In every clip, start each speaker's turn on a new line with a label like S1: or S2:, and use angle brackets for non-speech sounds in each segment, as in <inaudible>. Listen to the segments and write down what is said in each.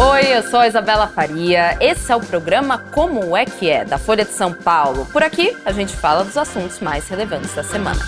S1: Oi, eu sou a Isabela Faria. Esse é o programa Como é que é, da Folha de São Paulo. Por aqui, a gente fala dos assuntos mais relevantes da semana.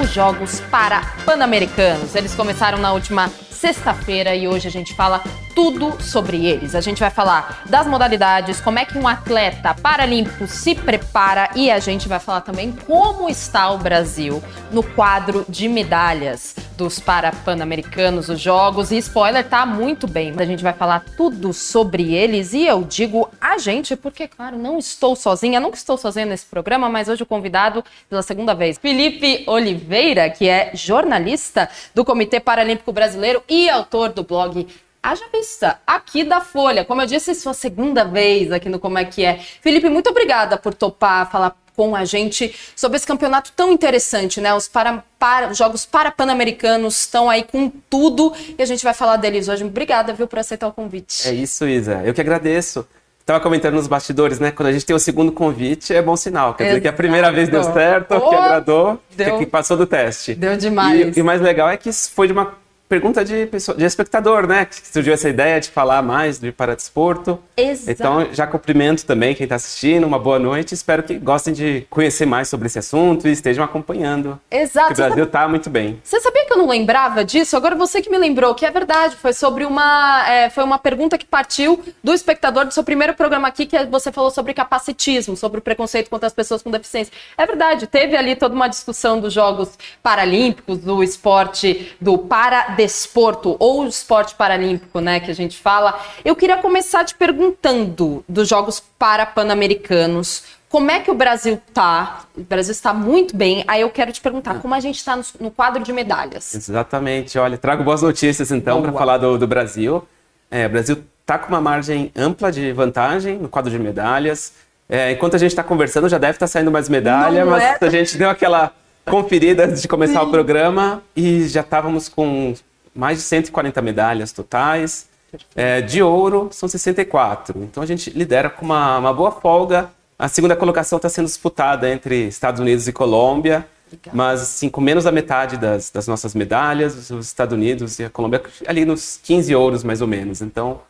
S1: Os Jogos para Pan-Americanos. Eles começaram na última sexta-feira e hoje a gente fala tudo sobre eles. A gente vai falar das modalidades, como é que um atleta paralímpico se prepara e a gente vai falar também como está o Brasil no quadro de medalhas dos Parapan-Americanos, os jogos. E spoiler, tá muito bem. A gente vai falar tudo sobre eles e eu digo a gente, porque, claro, não estou sozinha, nunca estou sozinha nesse programa, mas hoje o convidado pela segunda vez, Felipe Oliveira, que é jornalista do Comitê Paralímpico Brasileiro e autor do blog Haja Vista, aqui da Folha. Como eu disse, é sua segunda vez aqui no Como é que é. Felipe, muito obrigada por topar falar com a gente sobre esse campeonato tão interessante, né? Os, para, para, os Jogos Parapan-Americanos estão aí com tudo e a gente vai falar deles hoje. Obrigada, viu, por aceitar o convite.
S2: É isso, Isa. Eu que agradeço. Estava comentando nos bastidores, né? Quando a gente tem o segundo convite, é bom sinal. Quer Exato. dizer que a primeira vez deu certo, oh, que agradou, deu, que passou do teste.
S1: Deu demais.
S2: E, e o mais legal é que foi de uma pergunta de, pessoa, de espectador, né? Que surgiu essa ideia de falar mais do Paradesporto.
S1: Exato.
S2: Então, já cumprimento também quem está assistindo, uma boa noite. Espero que gostem de conhecer mais sobre esse assunto e estejam acompanhando.
S1: Exato.
S2: O Brasil está muito bem.
S1: Você sabia que eu não lembrava disso? Agora você que me lembrou, que é verdade. Foi sobre uma, é, foi uma pergunta que partiu do espectador do seu primeiro programa aqui, que você falou sobre capacitismo, sobre o preconceito contra as pessoas com deficiência. É verdade, teve ali toda uma discussão dos Jogos Paralímpicos, do esporte, do para desporto ou esporte paralímpico, né, que a gente fala, eu queria começar te perguntando dos Jogos Parapan-Americanos, como é que o Brasil tá? O Brasil está muito bem. Aí eu quero te perguntar, como a gente está no, no, quadro de medalhas?
S2: Exatamente. Olha, trago boas notícias então para falar do, do Brasil. É, o Brasil está com uma margem ampla de vantagem no quadro de medalhas. É, enquanto a gente está conversando, já deve estar tá saindo mais medalha, Não mas é... a gente deu aquela conferida antes de começar Sim. o programa e já estávamos com mais de 140 medalhas totais. É, de ouro são 64. Então a gente lidera com uma, uma boa folga. A segunda colocação está sendo disputada entre Estados Unidos e Colômbia. Legal. Mas, assim, com menos da metade das, das, nossas medalhas, os Estados Unidos e a Colômbia ali nos 15 ouros, mais ou menos. Então,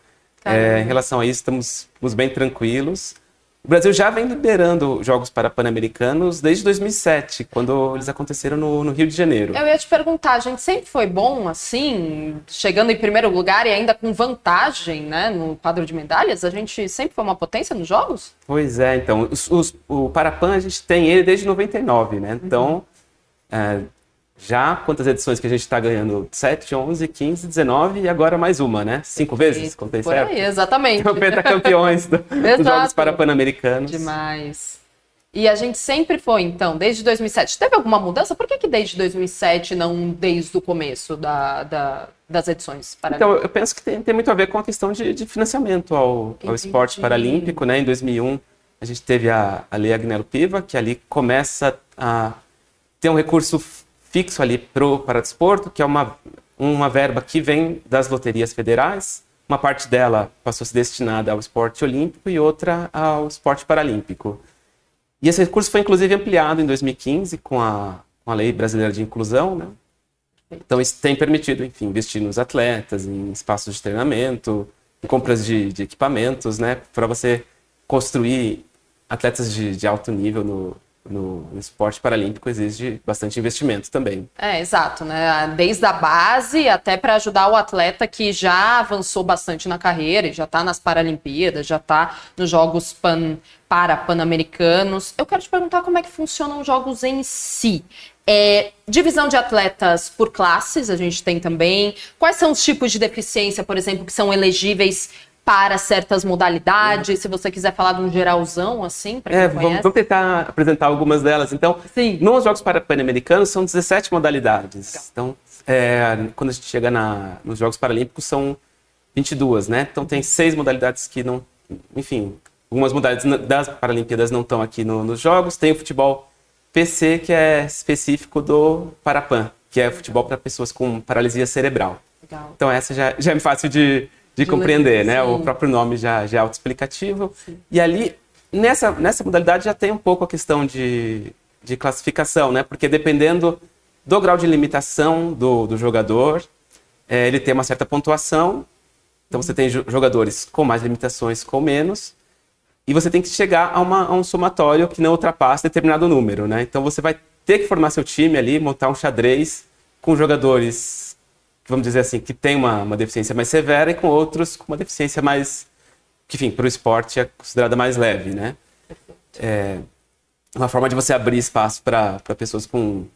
S2: é, em relação a isso, estamos, estamos bem tranquilos. O Brasil já vem liderando Jogos para Pan-Americanos desde 2007, quando eles aconteceram no, no, Rio de Janeiro.
S1: Eu ia te perguntar, a gente sempre foi bom assim, chegando em primeiro lugar e ainda com vantagem né, no quadro de medalhas? A gente sempre foi uma potência nos Jogos?
S2: Pois é, então. Os, os, o Parapan a gente tem ele desde 99, né? Então, uhum. é, já quantas edições que a gente está ganhando? 7, 11, 15, 19 e agora mais uma, né? Cinco vezes? Contei
S1: Por
S2: certo?
S1: Aí, exatamente.
S2: Então, pentacampeões do, <laughs> dos Jogos Parapan-Americanos.
S1: Demais. E a gente sempre foi, então, desde 2007. Teve alguma mudança? Por que, que desde 2007, não desde o começo da, da das edições
S2: paralímpicas? Então, eu penso que tem, tem, muito a ver com a questão de, de financiamento ao, ao esporte paralímpico, né? Em 2001, a gente teve a, a Lei Agnello Piva, que ali começa a ter um recurso fixo ali pro para desporto, que é uma, uma verba que vem das loterias federais. Uma parte dela passou a ser destinada ao esporte olímpico e outra ao esporte paralímpico. E esse recurso foi inclusive ampliado em 2015 com a, com a Lei Brasileira de Inclusão, né? Então isso tem permitido, enfim, investir nos atletas, em espaços de treinamento, em compras de, de equipamentos, né? Para você construir atletas de, de alto nível no, no, esporte paralímpico exige bastante investimento também.
S1: É, exato, né? Desde a base até para ajudar o atleta que já avançou bastante na carreira e já está nas Paralimpíadas, já está nos Jogos Pan, para Pan-Americanos. Eu quero te perguntar como é que funcionam os jogos em si. É, divisão de atletas por classes, a gente tem também. Quais são os tipos de deficiência, por exemplo, que são elegíveis para certas modalidades, se você quiser falar de um geralzão, assim, para
S2: é, vamos, vamos, tentar apresentar algumas delas. Então,
S1: Sim.
S2: nos Jogos Pan-Americanos são 17 modalidades. Legal. Então, é, quando a gente chega na, nos Jogos Paralímpicos, são 22, né? Então, tem seis modalidades que não... Enfim, algumas modalidades das Paralimpíadas não estão aqui no, nos Jogos. Tem o futebol PC, que é específico do Parapan, que é futebol para pessoas com paralisia cerebral. Legal. Então, essa já, já é fácil de de, compreender, né? O próprio nome já, já é autoexplicativo. E ali, nessa, nessa modalidade, já tem um pouco a questão de, de classificação, né? Porque dependendo do grau de limitação do, do jogador, é, ele tem uma certa pontuação. Então você tem jogadores com mais limitações, com menos. E você tem que chegar a, uma, a um somatório que não ultrapasse determinado número, né? Então você vai ter que formar seu time ali, montar um xadrez com jogadores, vamos dizer assim, que tem uma, uma deficiência mais severa e com outros com uma deficiência mais, que, enfim, para o esporte é considerada mais leve, né? É uma forma de você abrir espaço para pessoas com,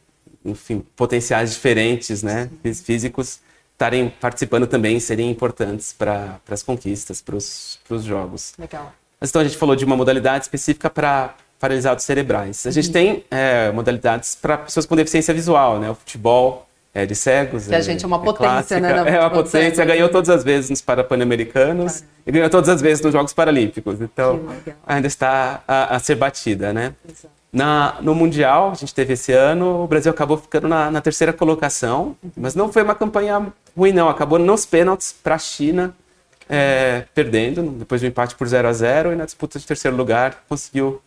S2: enfim, potenciais diferentes, né? Físicos estarem participando também, serem importantes para as conquistas, para os jogos.
S1: Legal.
S2: Mas então a gente falou de uma modalidade específica para paralisados cerebrais. A gente uhum. tem é, modalidades para pessoas com deficiência visual, né? O futebol é, de cegos.
S1: Que a gente é uma é potência, né?
S2: É uma potência, ganhou todas as vezes nos Parapan-Americanos e ganhou todas as vezes nos Jogos Paralímpicos. Então, ainda está a, a, ser batida, né? Na, no Mundial, a gente teve esse ano, o Brasil acabou ficando na, na terceira colocação, uhum. mas não foi uma campanha ruim, não. Acabou nos pênaltis para a China, é, perdendo, depois de um empate por 0 a 0 e na disputa de terceiro lugar conseguiu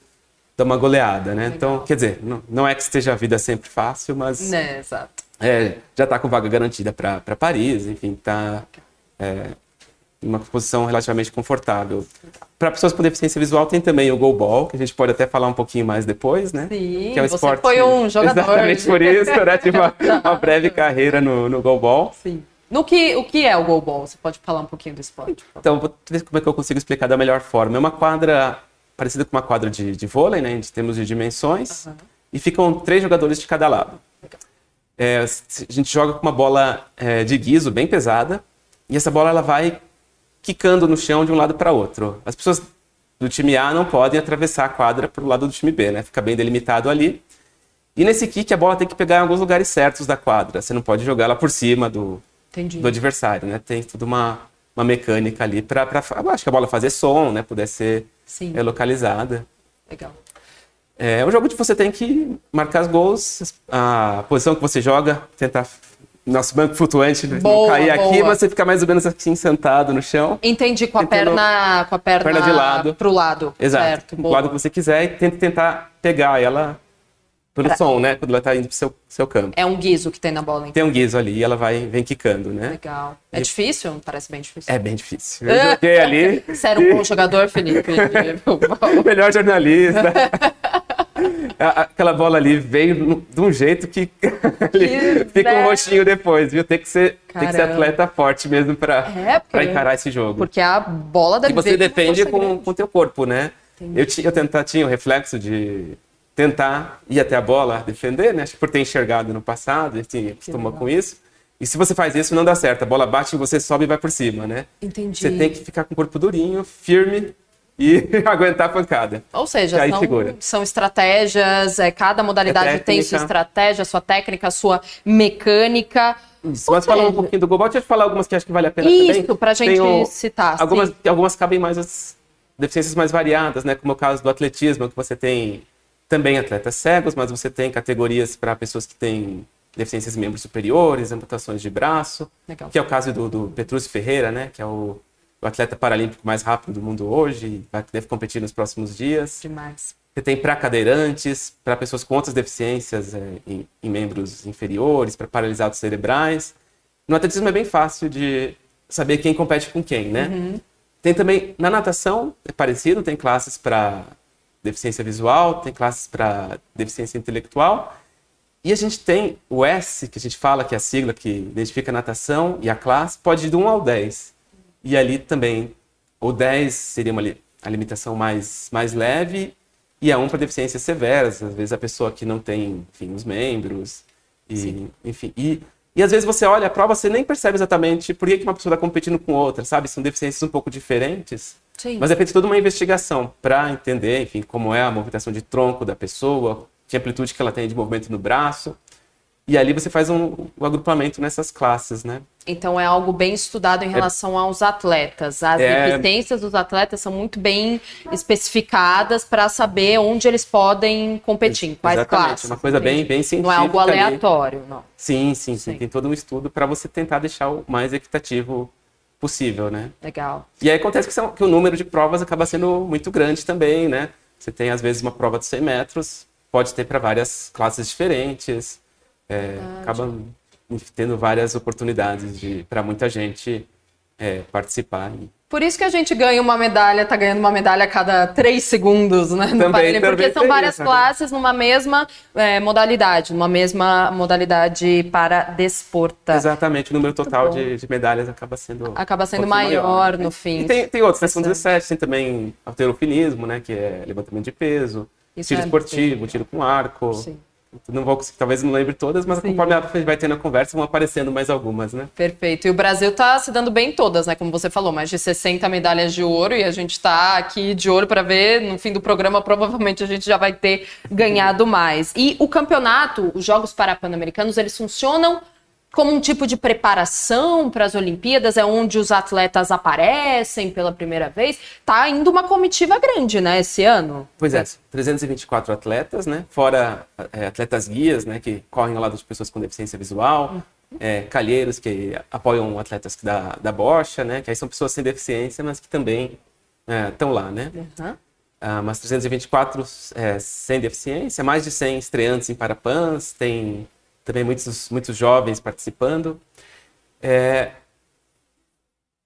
S2: dar uma goleada, né? Então, Legal. Então, quer dizer, não, não, é que esteja a vida sempre fácil, mas.
S1: Né, exato.
S2: É, já está com vaga garantida para Paris, enfim, está é, em uma posição relativamente confortável. Para pessoas com deficiência visual tem também o goalball, que a gente pode até falar um pouquinho mais depois, né?
S1: Sim,
S2: que é
S1: o você esporte... foi um jogador.
S2: Exatamente por isso, né? Tive uma, <laughs> uma breve carreira no, no goalball.
S1: Sim. No que, o que é o goalball? Você pode falar um pouquinho do esporte?
S2: Então, vou ver como é que eu consigo explicar da melhor forma. É uma quadra parecida com uma quadra de, de vôlei, né, em termos de dimensões, uhum. e ficam três jogadores de cada lado. É, a gente joga com uma bola é, de guiso bem pesada, e essa bola ela vai quicando no chão de um lado para outro. As pessoas do time A não podem atravessar a quadra para o lado do time B, né? Fica bem delimitado ali. E nesse kick a bola tem que pegar em alguns lugares certos da quadra. Você não pode jogar ela por cima do, do adversário, né? Tem tudo uma, uma mecânica ali para acho que a bola fazer som, né? Puder ser é, localizada.
S1: Legal.
S2: É um jogo que você tem que marcar os gols, a posição que você joga, tentar nosso banco flutuante boa, não cair boa. aqui, mas você fica mais ou menos assim sentado no chão.
S1: Entendi, com a perna, com a perna,
S2: perna de lado.
S1: pro lado.
S2: Exato. Certo, pro lado que você quiser e tenta tentar pegar ela pelo pra... som, né? Quando ela tá indo pro seu, seu campo.
S1: É um guiso que tem na bola, então.
S2: Tem um guiso ali e ela vai, vem quicando, né?
S1: Legal. É e... difícil? Parece bem difícil.
S2: É bem difícil. Eu joguei ali. <laughs>
S1: Você era um bom jogador, Felipe? <laughs>
S2: o melhor jornalista. <laughs> Aquela bola ali veio de um jeito que, que <laughs> fica um roxinho depois, viu? Tem que ser, tem que ser atleta forte mesmo para é, encarar esse jogo.
S1: Porque a bola deve
S2: E você defende com o teu corpo, né? Entendi. Eu, tinha, eu tenta, tinha o reflexo de tentar ir até a bola, defender, né? Acho que por ter enxergado no passado, assim, acostumou com isso. E se você faz isso, não dá certo. A bola bate em você, sobe e vai por cima, né?
S1: Entendi.
S2: Você tem que ficar com o corpo durinho, firme e <laughs> aguentar a pancada.
S1: Ou seja, são, são, estratégias, é, cada modalidade é tem sua estratégia, sua técnica, sua mecânica.
S2: Isso, mas falando um pouquinho do Gobot, deixa eu falar algumas que acho que vale a pena
S1: isso,
S2: também.
S1: Isso, pra gente citar.
S2: Algumas, algumas cabem mais as deficiências mais variadas, né? Como é o caso do atletismo, que você tem também atletas cegos, mas você tem categorias para pessoas que têm deficiências em membros superiores, amputações de braço, Legal. que é o caso do, do Petrúcio Ferreira, né, que é o, o, atleta paralímpico mais rápido do mundo hoje, vai, deve competir nos próximos dias.
S1: Demais.
S2: Você tem para cadeirantes, para pessoas com outras deficiências é, em, em, membros inferiores, para paralisados cerebrais. No atletismo é bem fácil de saber quem compete com quem, né? Uhum. Tem também, na natação, é parecido, tem classes para deficiência visual, tem classes para deficiência intelectual. E a gente tem o S, que a gente fala que é a sigla que identifica a natação, e a classe pode ir de 1 ao 10. E ali também, o 10 seria uma, a limitação mais, mais leve, e a 1 para deficiências severas, às vezes a pessoa que não tem, enfim, os membros, e, enfim. E, e às vezes você olha a prova, você nem percebe exatamente por que uma pessoa está competindo com outra, sabe? São deficiências um pouco diferentes.
S1: Sim.
S2: Mas é feita toda uma investigação para entender, enfim, como é a movimentação de tronco da pessoa, que amplitude que ela tem de movimento no braço. E ali você faz um, um agrupamento nessas classes, né?
S1: Então é algo bem estudado em é. relação é, aos atletas. As é, deficiências dos atletas são muito bem especificadas para saber onde eles podem competir, em quais
S2: exatamente,
S1: classes.
S2: Uma coisa bem, bem científica.
S1: Não é algo aleatório,
S2: ali.
S1: não.
S2: Sim, sim, sim, sim. Tem todo um estudo para você tentar deixar o mais equitativo possível, né?
S1: Legal.
S2: E aí acontece que, são, que, o número de provas acaba sendo muito grande também, né? Você tem, às vezes, uma prova de 100 metros, pode ter para várias classes diferentes. É, acaba tendo várias oportunidades para muita gente é, participar.
S1: Por isso que a gente ganha uma medalha, tá ganhando uma medalha a cada três segundos, né? No também, porque são várias isso, né? classes numa mesma é, modalidade, numa mesma modalidade para desporta.
S2: Exatamente, o número total de, de, medalhas acaba sendo.
S1: Acaba sendo um maior, maior, no fim.
S2: E tem, tem outros, né? São 17, tem também alterofilismo, né? Que é levantamento de peso, isso tiro é esportivo, tiro com arco. Sim. Não vou conseguir, talvez não lembre todas, mas Sim. conforme a gente vai tendo a conversa, vão aparecendo mais algumas, né?
S1: Perfeito. E o Brasil está se dando bem em todas, né? Como você falou, mais de 60 medalhas de ouro e a gente está aqui de ouro para ver. No fim do programa, provavelmente a gente já vai ter ganhado mais. E o campeonato, os Jogos Parapan-Americanos, eles funcionam como um tipo de preparação para as Olimpíadas, é onde os atletas aparecem pela primeira vez. Tá indo uma comitiva grande, né, esse ano?
S2: Pois é, 324 atletas, né, fora é, atletas guias, né, que correm ao lado de pessoas com deficiência visual, é, calheiros que apoiam atletas da, da bocha, né, que aí são pessoas sem deficiência, mas que também estão é, lá, né. Uhum. Ah, mas 324 é, sem deficiência, mais de 100 estreantes em Parapans, tem também muitos, muitos jovens participando. É,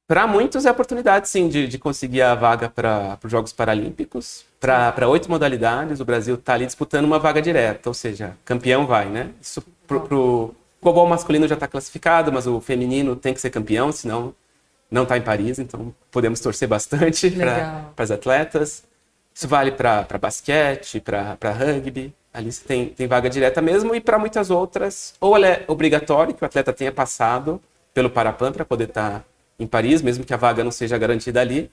S2: para muitos é a oportunidade, sim, de, de conseguir a vaga para os Jogos Paralímpicos. Para oito modalidades, o Brasil está ali disputando uma vaga direta, ou seja, campeão vai, né? Isso pro, pro global masculino já está classificado, mas o feminino tem que ser campeão, senão não está em Paris, então podemos torcer bastante para as atletas. Isso vale para basquete, para rugby. Ali você tem, tem vaga direta mesmo, e para muitas outras, ou ela é obrigatória, que o atleta tenha passado pelo Parapan para poder estar tá em Paris, mesmo que a vaga não seja garantida ali,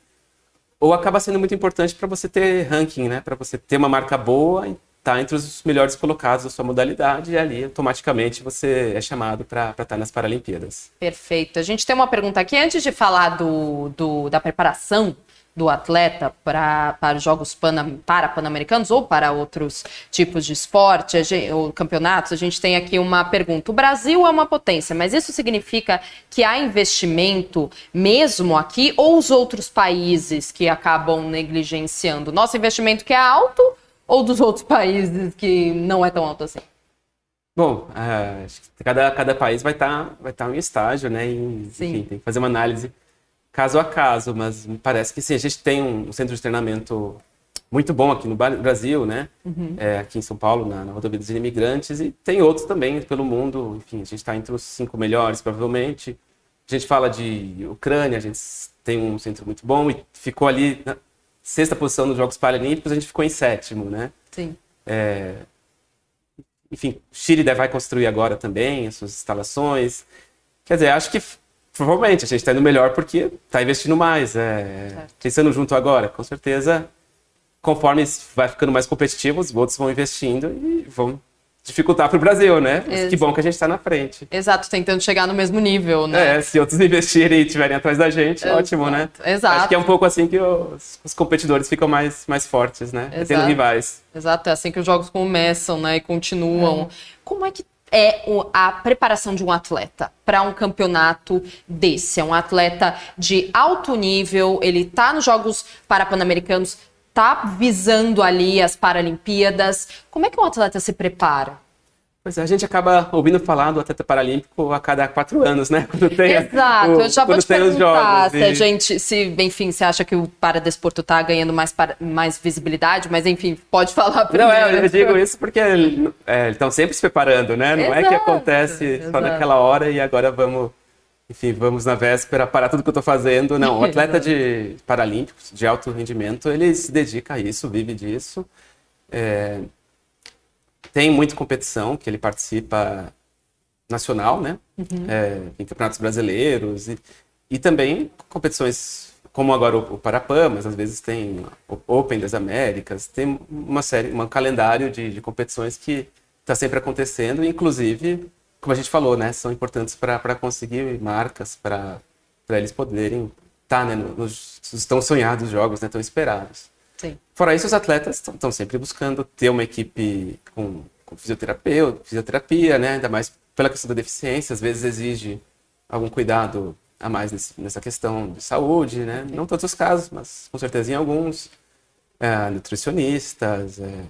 S2: ou acaba sendo muito importante para você ter ranking, né? Para você ter uma marca boa e estar tá entre os melhores colocados da sua modalidade, e ali automaticamente você é chamado para estar tá nas Paralimpíadas.
S1: Perfeito. A gente tem uma pergunta aqui antes de falar do, do da preparação do atleta pra, para os Jogos Pan, para Pan-Americanos ou para outros tipos de esporte gente, ou campeonatos, a gente tem aqui uma pergunta. O Brasil é uma potência, mas isso significa que há investimento mesmo aqui ou os outros países que acabam negligenciando? Nosso investimento que é alto ou dos outros países que não é tão alto assim?
S2: Bom, uh, cada, cada país vai estar tá, vai tá em um estágio, né? E, enfim, tem que fazer uma análise caso a caso, mas me parece que sim, a gente tem um centro de treinamento muito bom aqui no Brasil, né? Uhum. É, aqui em São Paulo, na, na Rodovia dos Imigrantes, e tem outros também pelo mundo. Enfim, a gente está entre os cinco melhores, provavelmente. A gente fala de Ucrânia, a gente tem um centro muito bom e ficou ali na sexta posição nos Jogos Paralímpicos, a gente ficou em sétimo, né?
S1: Sim.
S2: É... Enfim, Chile vai construir agora também as suas instalações. Quer dizer, acho que Provavelmente, a gente está indo melhor porque está investindo mais. É, pensando junto agora, com certeza, conforme vai ficando mais competitivo, os outros vão investindo e vão dificultar para o Brasil, né? Mas que bom que a gente está na frente.
S1: Exato, tentando chegar no mesmo nível, né?
S2: É, se outros <laughs> investirem e estiverem atrás da gente, Exato. ótimo, né?
S1: Exato.
S2: Acho que é um pouco assim que os, os competidores ficam mais, mais fortes, né? Exato. Tendo rivais.
S1: Exato, é assim que os jogos começam, né? E continuam. É. Como é que é a preparação de um atleta para um campeonato desse. É um atleta de alto nível, ele está nos Jogos Parapan-Americanos, está visando ali as Paralimpíadas. Como é que um atleta se prepara?
S2: Pois é, a gente acaba ouvindo falar do atleta paralímpico a cada quatro anos, né? <laughs>
S1: Quando tem Exato, o, eu já vou te perguntar se a gente, se, enfim, você acha que o paradesporto está ganhando mais, mais visibilidade, mas enfim, pode falar primeiro.
S2: Não, é, eu digo isso porque é, eles estão sempre se preparando, né? Não exato, é que acontece exato. só naquela hora e agora vamos, enfim, vamos na véspera parar tudo que eu estou fazendo. Não, o atleta de <laughs> paralímpicos, de alto rendimento, ele se dedica a isso, vive disso. É, tem muita competição que ele participa nacional, né? Uhum. É, em campeonatos brasileiros e, e também competições como agora o, o Parapan, mas às vezes tem o Open das Américas, tem uma série, um calendário de, de competições que está sempre acontecendo, inclusive, como a gente falou, né, são importantes para conseguir marcas, para eles poderem estar tá, né, nos, nos tão sonhados jogos, né, tão esperados.
S1: Sim.
S2: Fora isso, os atletas estão sempre buscando ter uma equipe com, com fisioterapia, fisioterapia, né? Ainda mais pela questão da deficiência, às vezes exige algum cuidado a mais nesse, nessa questão de saúde, né? Não todos os casos, mas com certeza em alguns. É, nutricionistas, é,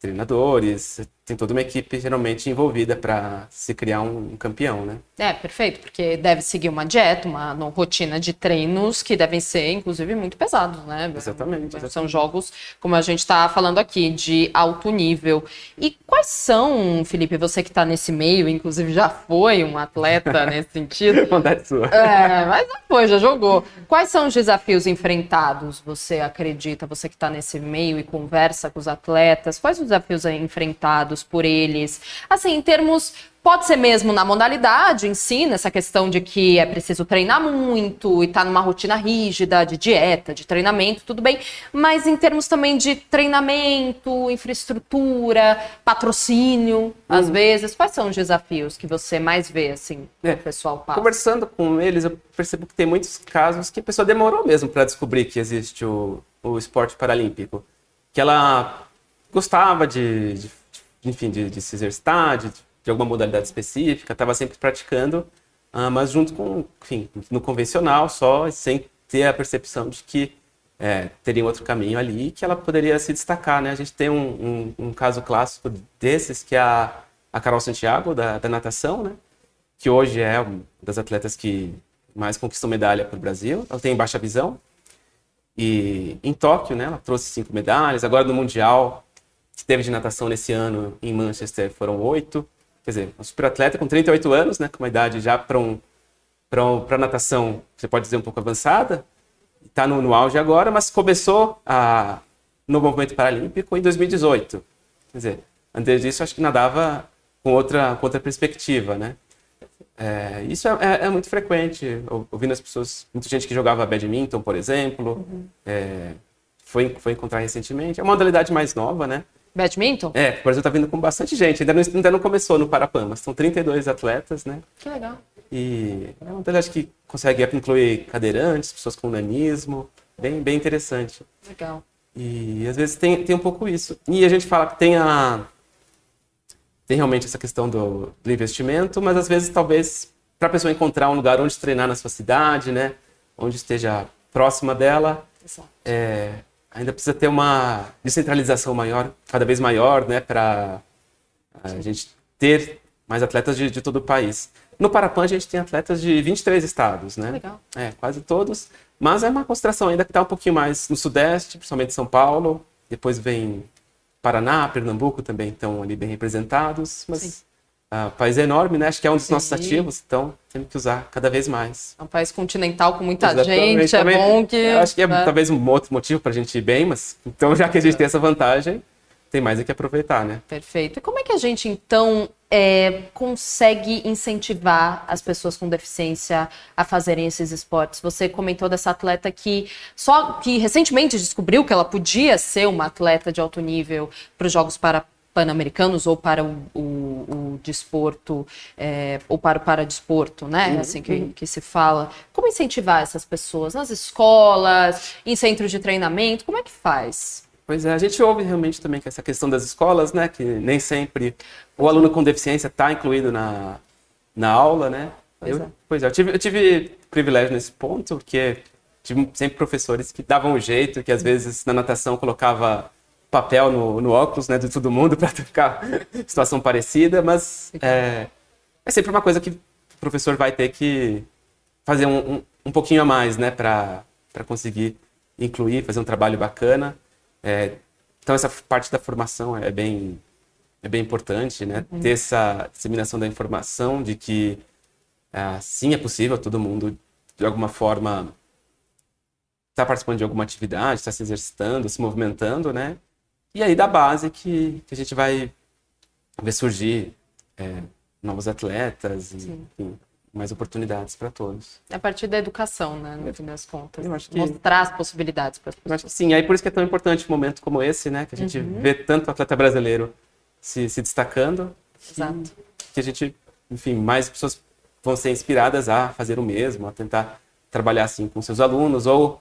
S2: treinadores, tem toda uma equipe geralmente envolvida para se criar um, um, campeão, né?
S1: É, perfeito, porque deve seguir uma dieta, uma, uma, rotina de treinos que devem ser, inclusive, muito pesados, né?
S2: Exatamente.
S1: São
S2: exatamente.
S1: jogos, como a gente está falando aqui, de alto nível. E quais são, Felipe, você que está nesse meio, inclusive já foi um atleta <laughs> nesse sentido?
S2: Vontade sua.
S1: É, mas já foi, já jogou. Quais são os desafios enfrentados, você acredita, você que está nesse meio e conversa com os atletas, quais os desafios enfrentados? Por eles. Assim, em termos Pode ser mesmo na modalidade em si, nessa questão de que é preciso treinar muito e estar tá numa rotina rígida de dieta, de treinamento, tudo bem. Mas em termos também de treinamento, infraestrutura, patrocínio, hum. às vezes, quais são os desafios que você mais vê, assim, é, o pessoal passa?
S2: Conversando com eles, eu percebo que tem muitos casos que a pessoa demorou mesmo para descobrir que existe o, o esporte paralímpico. Que ela gostava de, de enfim, de, de se exercitar, de, de, alguma modalidade específica, estava sempre praticando, uh, mas junto com, enfim, no convencional só, sem ter a percepção de que é, teria outro caminho ali que ela poderia se destacar, né? A gente tem um, um, um caso clássico desses que é a, a Carol Santiago, da, da natação, né? Que hoje é uma das atletas que mais conquistou medalha para o Brasil. Ela tem baixa visão. E em Tóquio, né? Ela trouxe cinco medalhas. Agora no Mundial, que teve de natação nesse ano em Manchester foram oito. Quer dizer, uma superatleta com 38 anos, né, com uma idade já para um, para um, natação, você pode dizer, um pouco avançada. Está no, no auge agora, mas começou a, no movimento paralímpico em 2018. Quer dizer, antes disso, acho que nadava com outra, com outra perspectiva, né? É, isso é, é, é, muito frequente, ouvindo as pessoas, muita gente que jogava badminton, por exemplo, uhum. é, foi, foi encontrar recentemente. É uma modalidade mais nova, né?
S1: Badminton?
S2: É, o Brasil tá vindo com bastante gente. Ainda não, ainda não começou no Parapan, mas são 32 atletas, né?
S1: Que legal.
S2: E é uma modalidade que consegue incluir cadeirantes, pessoas com nanismo. Bem, bem interessante.
S1: Legal.
S2: E às vezes tem, tem um pouco isso. E a gente fala que tem a. Tem realmente essa questão do, do investimento, mas às vezes talvez para a pessoa encontrar um lugar onde treinar na sua cidade, né? Onde esteja próxima dela. Exato. É, ainda precisa ter uma descentralização maior, cada vez maior, né, para a gente ter mais atletas de, de, todo o país. No Parapan a gente tem atletas de 23 estados, né?
S1: Legal.
S2: É, quase todos. Mas é uma concentração ainda que está um pouquinho mais no sudeste, principalmente São Paulo. Depois vem Paraná, Pernambuco também estão ali bem representados. Mas Sim. Uh, país é enorme, né? Acho que é um dos Sim. nossos ativos, então temos que usar cada vez mais.
S1: É um país continental com muita Exatamente. gente, é Também, é bom que...
S2: Acho que é né? talvez um outro motivo para a gente ir bem, mas então já que a gente tem essa vantagem, tem mais é que aproveitar, né?
S1: Perfeito. E como é que a gente, então, é, consegue incentivar as pessoas com deficiência a fazerem esses esportes? Você comentou dessa atleta que só que recentemente descobriu que ela podia ser uma atleta de alto nível para os Jogos para pan-americanos ou para o, o, o desporto é, ou para o paradesporto, né? Uhum, assim que, uhum. que se fala. Como incentivar essas pessoas nas escolas, em centros de treinamento? Como é que faz?
S2: Pois é, a gente ouve realmente também que essa questão das escolas, né? Que nem sempre o aluno com deficiência está incluído na, na aula, né? Pois eu, é. Pois é, eu tive, eu tive privilégio nesse ponto, porque tive sempre professores que davam um jeito, que às vezes na natação colocava papel no, no óculos né, de todo mundo <laughs> para ficar situação parecida, mas é, é, sempre uma coisa que o professor vai ter que fazer um, um, um pouquinho a mais né, para conseguir incluir, fazer um trabalho bacana. É, então, essa parte da formação é bem, é bem importante, né? Uhum. Ter essa disseminação da informação de que é, sim, é possível todo mundo, de alguma forma, está participando de alguma atividade, está se exercitando, se movimentando, né? E aí da base que, que a gente vai ver surgir é, novos atletas e enfim, mais oportunidades para todos.
S1: A partir da educação, né, no fim das contas. Que... Mostrar as possibilidades para as pessoas.
S2: acho sim, aí por isso que é tão importante um momento como esse, né, que a gente uhum. vê tanto atleta brasileiro se, se destacando.
S1: Exato.
S2: Que, que a gente, enfim, mais pessoas vão ser inspiradas a fazer o mesmo, a tentar trabalhar assim com seus alunos ou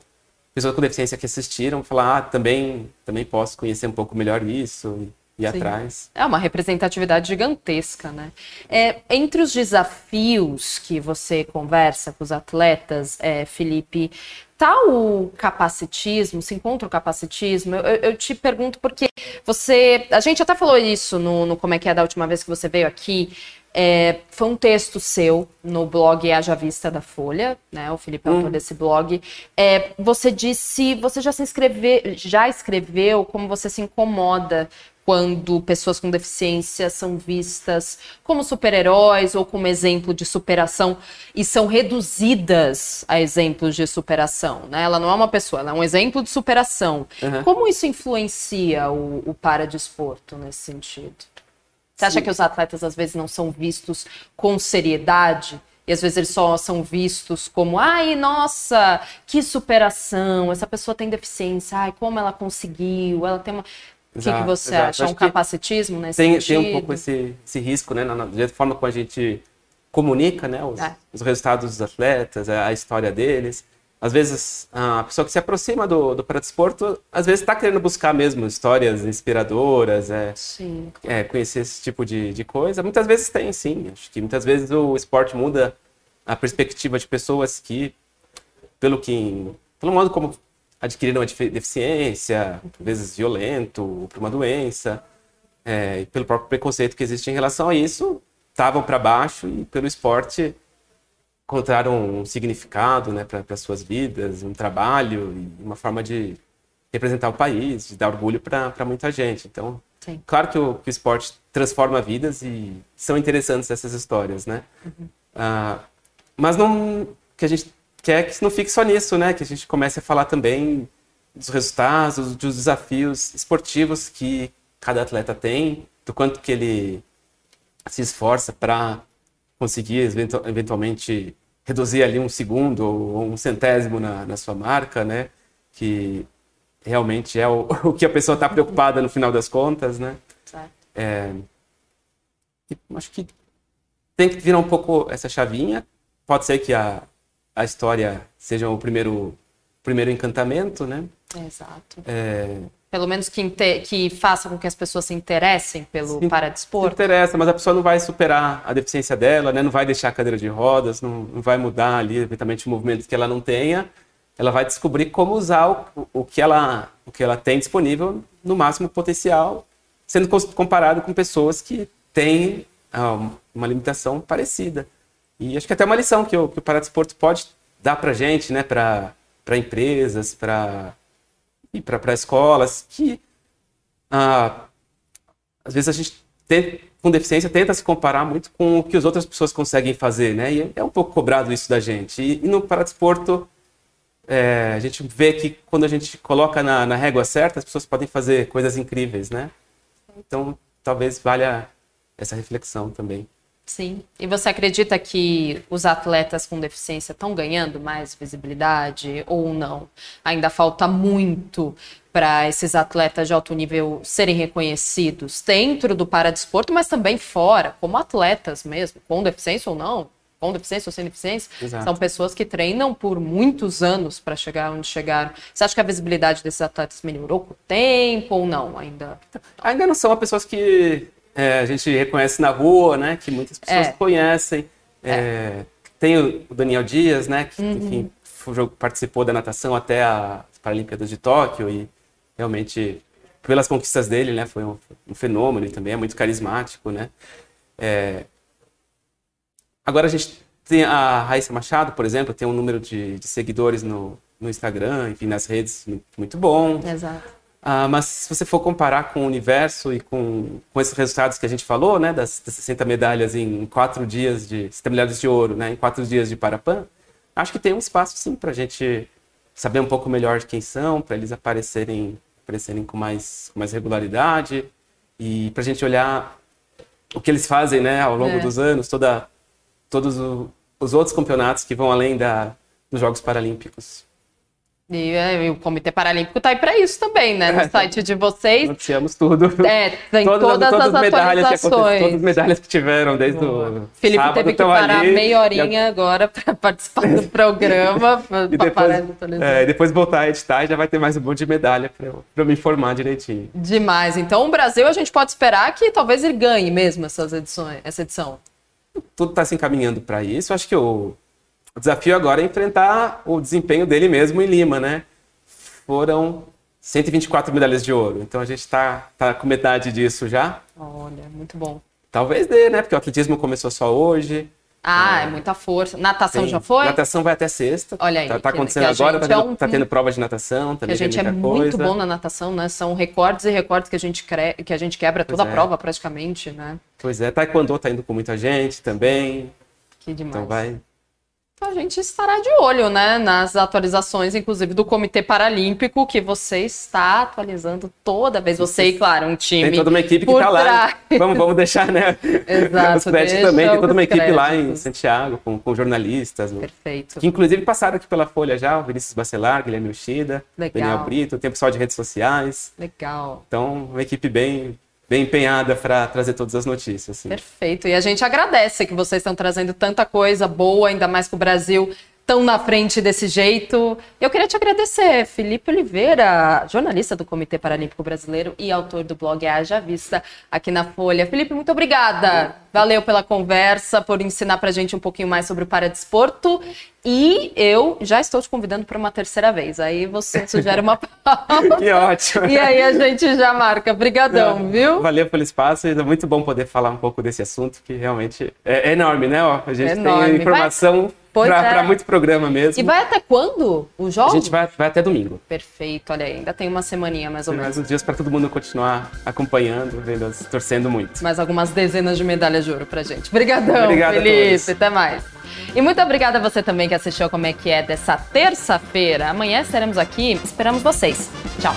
S2: pessoas com deficiência que assistiram falar, ah, também, também posso conhecer um pouco melhor isso. ir Sim. atrás.
S1: É uma representatividade gigantesca, né? É, entre os desafios que você conversa com os atletas, é, Felipe, tá o capacitismo, se encontra o capacitismo? Eu, eu, te pergunto porque você. A gente até falou isso no, no Como é que é da última vez que você veio aqui. É, foi um texto seu no blog Haja Vista da Folha, né? O Felipe é autor hum. desse blog. É, você disse, você já se inscreveu, já escreveu como você se incomoda quando pessoas com deficiência são vistas como super-heróis ou como exemplo de superação e são reduzidas a exemplos de superação. Né? Ela não é uma pessoa, ela é um exemplo de superação. Uhum. Como isso influencia o, o paradesporto nesse sentido? Você acha que os atletas às vezes não são vistos com seriedade? E às vezes eles só são vistos como, ai, nossa, que superação, essa pessoa tem deficiência, ai, como ela conseguiu, ela tem uma. O que, que, você exato. acha? É um capacitismo nesse
S2: tem,
S1: sentido?
S2: Tem um pouco esse, esse risco, né? Na, na, forma como a gente comunica, né? Os, é. os, resultados dos atletas, a história deles. Às vezes, a pessoa que se aproxima do, do paradesporto, às vezes está querendo buscar mesmo histórias inspiradoras, é, é, conhecer esse tipo de, de coisa. Muitas vezes tem, sim. Acho que muitas vezes o esporte muda a perspectiva de pessoas que, pelo que, pelo modo como adquiriram uma deficiência, às vezes violento, por uma doença, é, e pelo próprio preconceito que existe em relação a isso, estavam para baixo e pelo esporte encontraram um significado né, para suas vidas, um trabalho e uma forma de representar o país, de dar orgulho para muita gente. Então, Sim. claro que o, que o, esporte transforma vidas e são interessantes essas histórias, né? Uhum. Ah, mas não que a gente quer que não fique só nisso, né? Que a gente comece a falar também dos resultados, dos desafios esportivos que cada atleta tem, do quanto que ele se esforça para conseguir eventualmente reduzir ali um segundo ou um centésimo na, na sua marca, né? Que realmente é o, <laughs> o que a pessoa está preocupada no final das contas, né? É, acho que tem que virar um pouco essa chavinha. Pode ser que a, a história seja o primeiro, primeiro encantamento, né?
S1: Exato. É... Pelo menos que, que faça com que as pessoas se interessem pelo se, paradesporto. Se
S2: interessa, mas a pessoa não vai superar a deficiência dela, né? Não vai deixar a cadeira de rodas, não, não vai mudar ali, eventualmente, movimentos que ela não tenha. Ela vai descobrir como usar o, o, que, ela, o que ela tem disponível no máximo potencial, sendo comparado com pessoas que têm ah, uma limitação parecida. E acho que até uma lição que o, que o Paradesporto pode dar para gente, né, para empresas, para e para escolas, que ah, às vezes a gente tem, com deficiência tenta se comparar muito com o que as outras pessoas conseguem fazer, né? E é um pouco cobrado isso da gente. E, e no Paradesporto, é, a gente vê que quando a gente coloca na, na régua certa, as pessoas podem fazer coisas incríveis, né? Então, talvez valha essa reflexão também.
S1: Sim. E você acredita que os atletas com deficiência estão ganhando mais visibilidade ou não? Ainda falta muito para esses atletas de alto nível serem reconhecidos dentro do paradesporto, mas também fora, como atletas mesmo, com deficiência ou não, com deficiência ou sem deficiência. Exato. São pessoas que treinam por muitos anos para chegar onde chegaram. Você acha que a visibilidade desses atletas melhorou com o tempo ou não ainda?
S2: Ainda não são pessoas que é, a gente reconhece na rua, né? Que muitas pessoas é. conhecem. É. é. Tem o Daniel Dias, né? Que, uhum. enfim, participou da natação até as Paralimpíadas de Tóquio e realmente, pelas conquistas dele, né? Foi um, um fenômeno e também é muito carismático, né? É... Agora a gente tem a Raíssa Machado, por exemplo, tem um número de, de seguidores no, no Instagram, enfim, nas redes muito bom.
S1: Exato.
S2: Ah, mas se você for comparar com o universo e com, com esses resultados que a gente falou, né, das, das 60 medalhas em quatro dias de 60 medalhas de ouro, né, em quatro dias de Parapan, acho que tem um espaço sim para a gente saber um pouco melhor de quem são, para eles aparecerem, aparecerem com mais, com mais regularidade e para a gente olhar o que eles fazem, né, ao longo é. dos anos, toda, todos o, os outros campeonatos que vão além da, dos Jogos Paralímpicos.
S1: E, é, o Comitê Paralímpico está aí para isso também, né? No <laughs> site de vocês.
S2: Noticiamos tudo.
S1: É, tem todas, todas, todas as medalhas que
S2: todas as medalhas que tiveram desde o
S1: Felipe
S2: sábado,
S1: teve que parar ali, meia horinha agora para <laughs> participar do programa. <laughs>
S2: e depois, é, depois voltar a editar já vai ter mais um monte de medalha para eu, eu me informar direitinho.
S1: Demais. Então, o Brasil, a gente pode esperar que talvez ele ganhe mesmo essas edições, essa edição.
S2: Tudo está se encaminhando para isso. Acho que o o desafio agora é enfrentar o desempenho dele mesmo em Lima, né? Foram 124 medalhas de ouro. Então a gente está tá com metade disso já.
S1: Olha, muito bom.
S2: Talvez dê, né? Porque o atletismo começou só hoje.
S1: Ah, é, é muita força. Natação Tem. já foi?
S2: Natação vai até sexta.
S1: Olha aí.
S2: Tá, tá acontecendo agora, tá tendo, é um... tá tendo, prova de natação também.
S1: a gente é, muito bom na natação, né? São recordes e recordes que a gente, cre... que a gente quebra toda a é. prova praticamente, né?
S2: Pois é, Taekwondo tá indo com muita gente também.
S1: Que demais.
S2: Então vai,
S1: a gente estará de olho, né, nas atualizações, inclusive do Comitê Paralímpico, que você está atualizando toda vez. Você e, claro, um time.
S2: Tem toda uma equipe que está lá. Vamos, vamos deixar, né?
S1: Exato. <laughs>
S2: Os créditos também. Tem toda uma equipe créditos. lá em Santiago, com, com jornalistas.
S1: Perfeito.
S2: Que inclusive passaram aqui pela Folha já, o Vinícius Bacelar, Guilherme Ushida, Daniel Brito, tem pessoal de redes sociais.
S1: Legal.
S2: Então, uma equipe bem, bem empenhada para trazer todas as notícias.
S1: Perfeito. E a gente agradece que vocês estão trazendo tanta coisa boa, ainda mais que o Brasil tão na frente desse jeito. Eu queria te agradecer, Felipe Oliveira, jornalista do Comitê Paralímpico Brasileiro e autor do blog Haja Vista aqui na Folha. Felipe, muito obrigada. Valeu pela conversa, por ensinar pra gente um pouquinho mais sobre o paradesporto. E eu já estou te convidando para uma terceira vez. Aí você <laughs> sugere uma pauta.
S2: que ótimo.
S1: E aí a gente já marca. Obrigadão, viu?
S2: Valeu pelo espaço. É muito bom poder falar um pouco desse assunto, que realmente é enorme, né? Ó, a gente é tem informação... Para é. muito programa mesmo.
S1: E vai até quando o jogo?
S2: A gente vai, vai até domingo.
S1: Perfeito, olha aí, ainda tem uma semaninha mais ou
S2: tem
S1: menos.
S2: Mais uns dias para todo mundo continuar acompanhando, vendo, torcendo muito.
S1: Mais algumas dezenas de medalhas de ouro pra gente. Obrigadão, Obrigado Felipe. Até mais. E muito obrigada a você também que assistiu Como é que é dessa terça-feira. Amanhã estaremos aqui, esperamos vocês. Tchau.